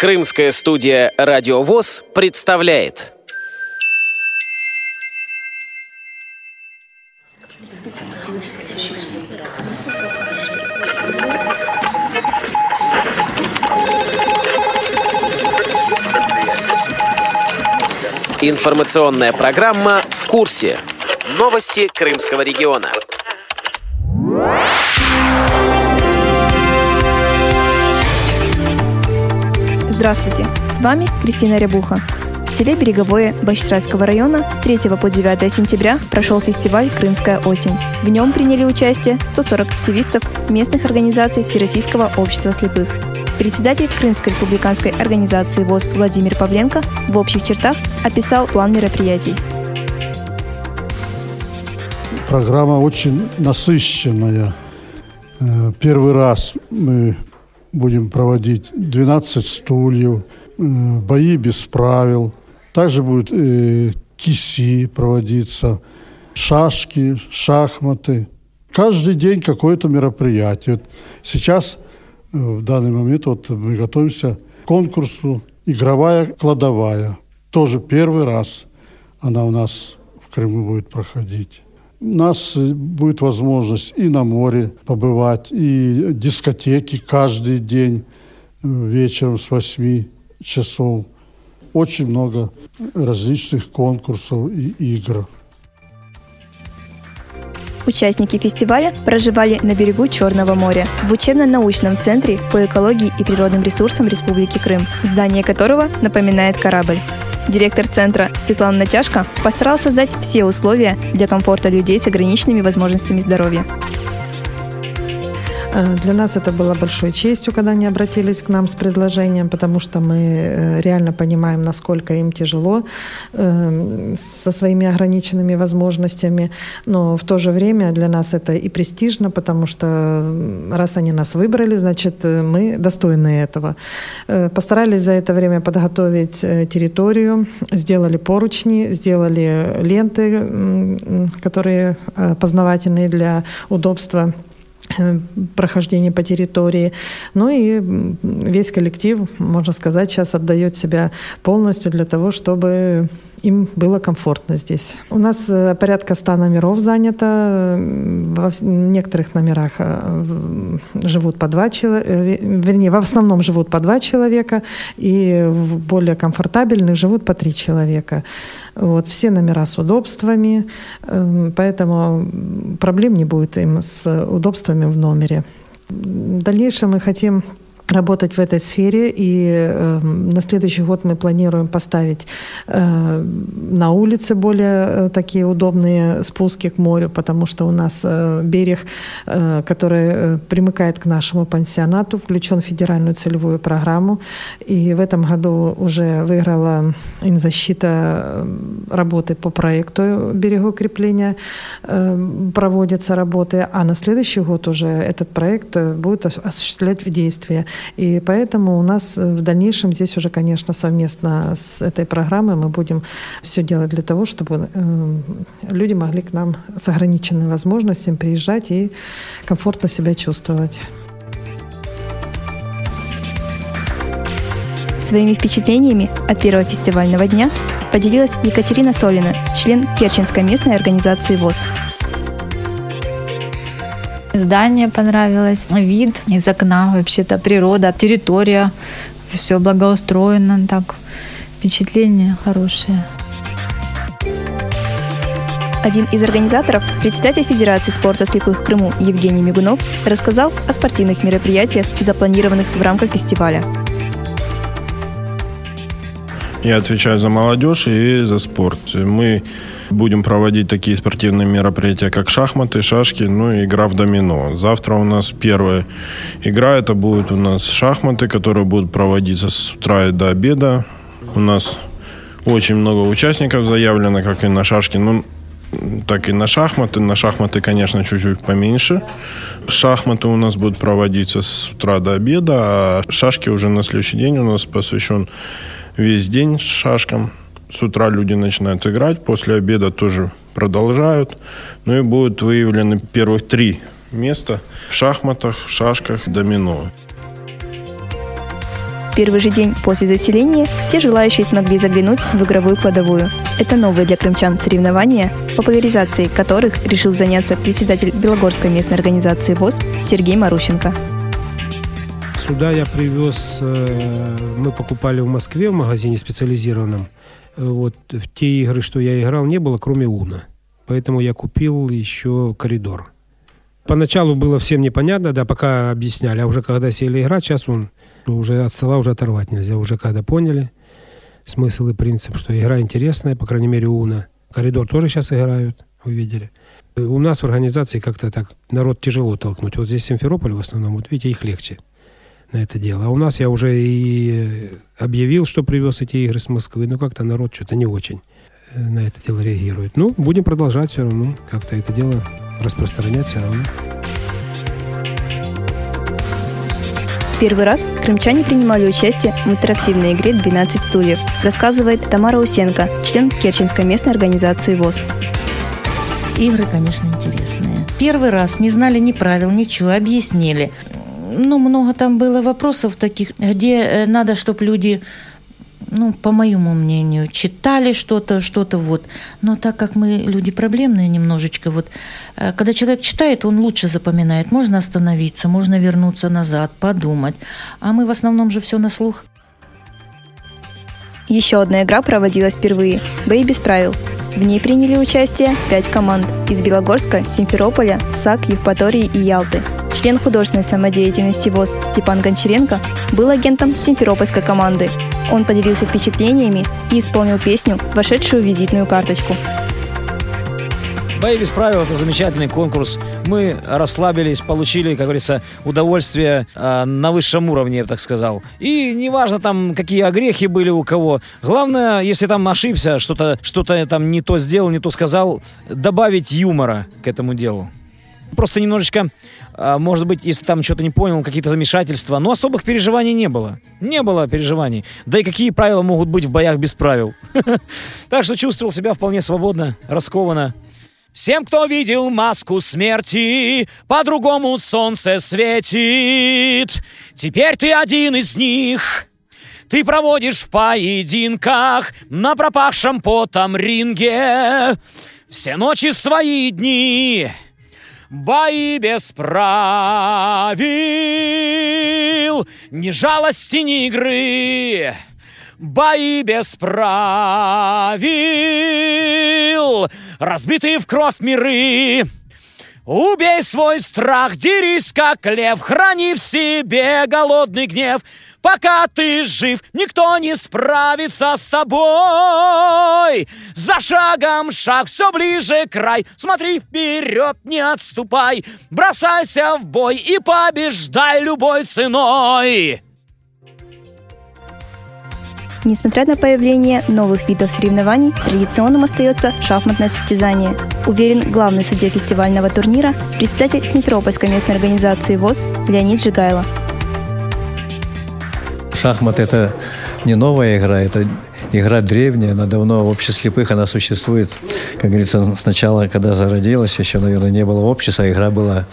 Крымская студия «Радиовоз» представляет. Информационная программа «В курсе». Новости Крымского региона. Здравствуйте, с вами Кристина Рябуха. В селе Береговое Бахчисарайского района с 3 по 9 сентября прошел фестиваль «Крымская осень». В нем приняли участие 140 активистов местных организаций Всероссийского общества слепых. Председатель Крымской республиканской организации ВОЗ Владимир Павленко в общих чертах описал план мероприятий. Программа очень насыщенная. Э, первый раз мы будем проводить 12 стульев, э, бои без правил. Также будет э, киси проводиться, шашки, шахматы. Каждый день какое-то мероприятие. Вот сейчас, э, в данный момент, вот мы готовимся к конкурсу «Игровая кладовая». Тоже первый раз она у нас в Крыму будет проходить. У нас э, будет возможность и на море побывать, и дискотеки каждый день э, вечером с 8 часов. Очень много различных конкурсов и игр. Участники фестиваля проживали на берегу Черного моря в учебно-научном центре по экологии и природным ресурсам Республики Крым, здание которого напоминает корабль. Директор центра Светлана Натяжко постарался создать все условия для комфорта людей с ограниченными возможностями здоровья. Э, для нас это было большой честью, когда они обратились к нам с предложением, потому что мы э, реально понимаем, насколько им тяжело э, со своими ограниченными возможностями. Но в то же время для нас это и престижно, потому что раз они нас выбрали, значит, мы достойны этого. Постарались за это время подготовить территорию, сделали поручни, сделали ленты, которые познавательные для удобства Э, прохождения по территории. Ну и весь коллектив, можно сказать, сейчас отдает себя полностью для того, чтобы им было комфортно здесь. У нас э, порядка 100 номеров занято. В некоторых номерах э, живут по два человека, вернее, в основном живут по два человека, и в более комфортабельных живут по три человека. Вот, все номера с удобствами, эм, поэтому проблем не будет им с удобствами в номере. В дальнейшем мы хотим работать в этой сфере. И э, на следующий год мы планируем поставить э, на улице более э, такие удобные спуски к морю, потому что у нас э, берег, э, который э, примыкает к нашему пансионату, включен в федеральную целевую программу. И в этом году уже выиграла защита э, работы по проекту берегоукрепления. Э, проводятся работы, а на следующий год уже этот проект э, будет осуществлять в действии. И поэтому у нас э, в дальнейшем здесь уже, конечно, совместно с этой программой мы будем все делать для того, чтобы э, люди могли к нам с ограниченными возможностями приезжать и комфортно себя чувствовать. Своими впечатлениями от первого фестивального дня поделилась Екатерина Солина, член Керченской местной организации ВОЗ. Здание понравилось, вид из окна, вообще-то природа, территория, все благоустроено, так, впечатление хорошее. Один из организаторов, председатель Федерации спорта слепых в Крыму Евгений Мигунов, рассказал о спортивных мероприятиях, запланированных в рамках фестиваля. Я отвечаю за молодежь и за спорт. Мы будем проводить такие спортивные мероприятия, как шахматы, шашки, ну и игра в домино. Завтра у нас первая игра, это будет у нас шахматы, которые будут проводиться с утра до обеда. У нас очень много участников заявлено, как и на шашки, ну, так и на шахматы. На шахматы, конечно, чуть-чуть поменьше. Шахматы у нас будут проводиться с утра до обеда, а шашки уже на следующий день у нас посвящен весь день с шашкам. С утра люди начинают играть, после обеда тоже продолжают. Ну и будут выявлены первых три места в шахматах, шашках, домино. В первый же день после заселения все желающие смогли заглянуть в игровую кладовую. Это новые для крымчан соревнования, популяризацией которых решил заняться председатель Белогорской местной организации ВОЗ Сергей Марущенко. Сюда я привез, э, мы покупали в Москве в магазине специализированном. Э, вот в те игры, что я играл, не было, кроме Уна. Поэтому я купил еще коридор. Поначалу было всем непонятно, да, пока объясняли. А уже когда сели играть, сейчас он уже от стола уже оторвать нельзя. Уже когда поняли смысл и принцип, что игра интересная, по крайней мере, Уна. Коридор тоже сейчас играют, вы видели. У нас в организации как-то так народ тяжело толкнуть. Вот здесь Симферополь в основном, вот видите, их легче на это дело. А у нас я уже и объявил, что привез эти игры с Москвы, но как-то народ что-то не очень э, на это дело реагирует. Ну, будем продолжать все равно, как-то это дело распространять все равно. Первый раз крымчане принимали участие в интерактивной игре «12 стульев», рассказывает Тамара Усенко, член Керченской местной организации ВОЗ. Игры, конечно, интересные. Первый раз не знали ни правил, ничего, объяснили ну, много там было вопросов таких, где э, надо, чтобы люди ну, по моему мнению, читали что-то, что-то вот. Но так как мы люди проблемные немножечко, вот, э, когда человек читает, он лучше запоминает. Можно остановиться, можно вернуться назад, подумать. А мы в основном же все на слух. Еще одна игра проводилась впервые – «Бей без правил». В ней приняли участие пять команд из Белогорска, Симферополя, САК, Евпатории и Ялты – Член художественной самодеятельности ВОЗ Степан Гончаренко был агентом симферопольской команды. Он поделился впечатлениями и исполнил песню, вошедшую в визитную карточку. «Бои без правил» — это замечательный конкурс. Мы расслабились, получили, как говорится, удовольствие э, на высшем уровне, я бы так сказал. И неважно там, какие огрехи были у кого. Главное, если там ошибся, что-то что там не то сделал, не то сказал, добавить юмора к этому делу. Просто немножечко, а, может быть, если там что-то не понял, какие-то замешательства, но особых переживаний не было. Не было переживаний. Да и какие правила могут быть в боях без правил? Так что чувствовал себя вполне свободно, раскованно. Всем, кто видел маску смерти, по-другому солнце светит. Теперь ты один из них. Ты проводишь в поединках на пропавшем потом ринге. Все ночи свои дни. Бои без правил, ни жалости, ни игры, бои без правил, разбитые в кровь миры. Убей свой страх, дерись как лев, храни в себе голодный гнев — Пока ты жив, никто не справится с тобой. За шагом шаг, все ближе край. Смотри вперед, не отступай. Бросайся в бой и побеждай любой ценой. Несмотря на появление новых видов соревнований, традиционным остается шахматное состязание. Уверен главный судья фестивального турнира, председатель Симферопольской местной организации ВОЗ Леонид Жигайло. Шахмат – это не новая игра, это игра древняя, она давно в обществе слепых, она существует, как говорится, сначала, когда зародилась, еще, наверное, не было общества, а игра была.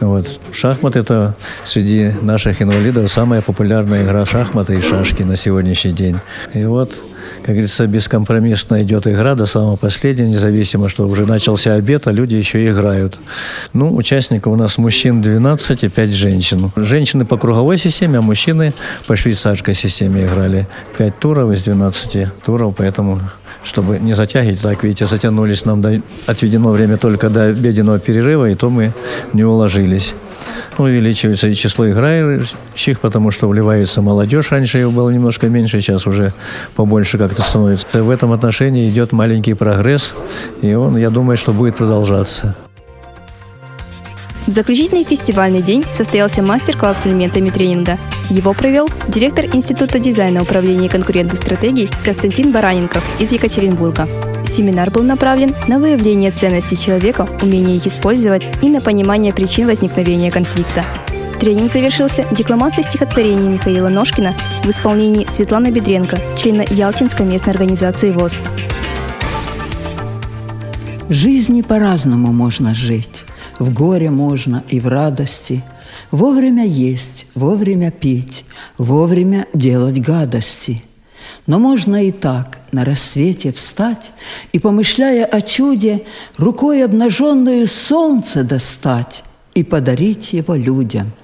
Вот. Шахмат – это среди наших инвалидов самая популярная игра шахматы и шашки на сегодняшний день. И вот как говорится, бескомпромиссно идет игра до самого последнего, независимо, что уже начался обед, а люди еще играют. Ну, участников у нас мужчин 12 и 5 женщин. Женщины по круговой системе, а мужчины по швейцарской системе играли. 5 туров из 12 туров, поэтому чтобы не затягивать. Так, видите, затянулись нам, до, отведено время только до обеденного перерыва, и то мы не уложились. Увеличивается и число играющих, потому что вливается молодежь. Раньше его было немножко меньше, сейчас уже побольше как-то становится. В этом отношении идет маленький прогресс, и он, я думаю, что будет продолжаться. В заключительный фестивальный день состоялся мастер-класс с элементами тренинга. Его провел директор Института дизайна управления конкурентных стратегий Константин Бараненков из Екатеринбурга. Семинар был направлен на выявление ценностей человека, умение их использовать и на понимание причин возникновения конфликта. Тренинг завершился декламацией стихотворения Михаила Ножкина в исполнении Светланы Бедренко, члена Ялтинской местной организации ВОЗ. В жизни по-разному можно жить. В горе можно и в радости. Вовремя есть, вовремя пить, вовремя делать гадости. Но можно и так на рассвете встать и, помышляя о чуде, рукой обнаженную солнце достать и подарить его людям –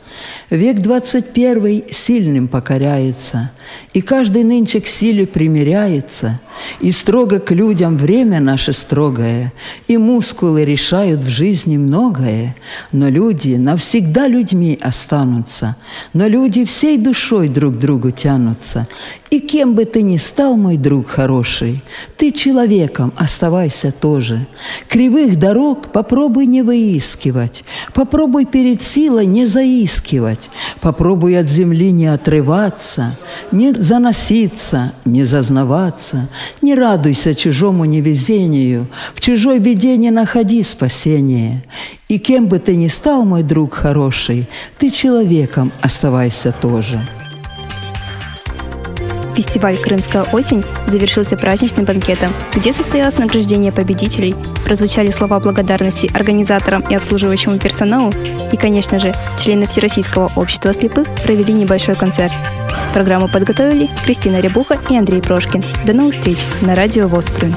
Век 21 сильным покоряется, И каждый нынче к силе примиряется, И строго к людям время наше строгое, И мускулы решают в жизни многое, Но люди навсегда людьми останутся, Но люди всей душой друг к другу тянутся. И кем бы ты ни стал, мой друг хороший, Ты человеком оставайся тоже. Кривых дорог попробуй не выискивать, Попробуй перед силой не заискивать, делать. Попробуй от земли не отрываться, не заноситься, не зазнаваться, не радуйся чужому невезению, в чужой беде не находи спасения. И кем бы ты ни стал, мой друг хороший, ты человеком оставайся тоже. Фестиваль «Крымская осень» завершился праздничным банкетом, где состоялось награждение победителей, прозвучали слова благодарности организаторам и обслуживающему персоналу, и, конечно же, члены Всероссийского общества слепых провели небольшой концерт. Программу подготовили Кристина Рябуха и Андрей Прошкин. До новых встреч на радио ВОЗ Крым.